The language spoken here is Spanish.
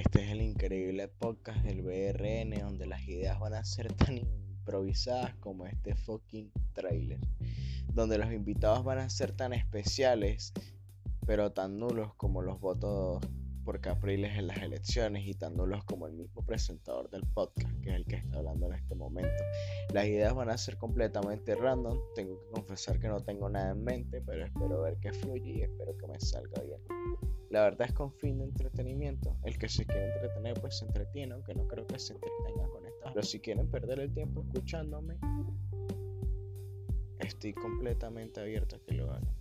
Este es el increíble podcast del BRN donde las ideas van a ser tan improvisadas como este fucking trailer. Donde los invitados van a ser tan especiales pero tan nulos como los votos por Capriles en las elecciones y tan nulos como el mismo presentador del podcast, que es el que está hablando en este momento. Las ideas van a ser completamente random, tengo que confesar que no tengo nada en mente, pero espero ver que fluye y espero que me salga bien. La verdad es con fin de entretenimiento. El que se quiere entretener, pues se entretiene, aunque no creo que se entretenga con esto. Pero si quieren perder el tiempo escuchándome, estoy completamente abierto a que lo hagan.